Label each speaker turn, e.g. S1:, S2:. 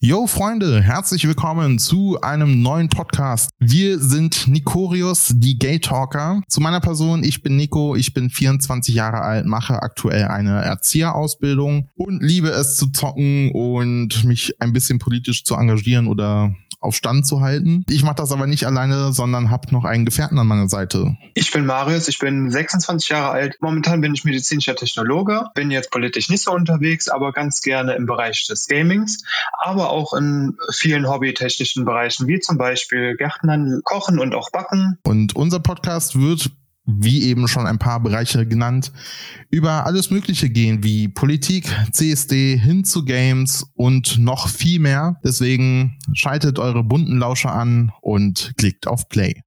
S1: Yo Freunde, herzlich willkommen zu einem neuen Podcast. Wir sind Nikorius, die Gay Talker. Zu meiner Person, ich bin Nico, ich bin 24 Jahre alt, mache aktuell eine Erzieherausbildung und liebe es zu zocken und mich ein bisschen politisch zu engagieren oder auf Stand zu halten. Ich mache das aber nicht alleine, sondern habe noch einen Gefährten an meiner Seite.
S2: Ich bin Marius, ich bin 26 Jahre alt. Momentan bin ich medizinischer Technologe, bin jetzt politisch nicht so unterwegs, aber ganz gerne im Bereich des Gamings, aber auch in vielen hobbytechnischen Bereichen, wie zum Beispiel Gärtnern, Kochen und auch Backen.
S1: Und unser Podcast wird wie eben schon ein paar Bereiche genannt, über alles Mögliche gehen, wie Politik, CSD, hin zu Games und noch viel mehr. Deswegen schaltet eure bunten Lauscher an und klickt auf Play.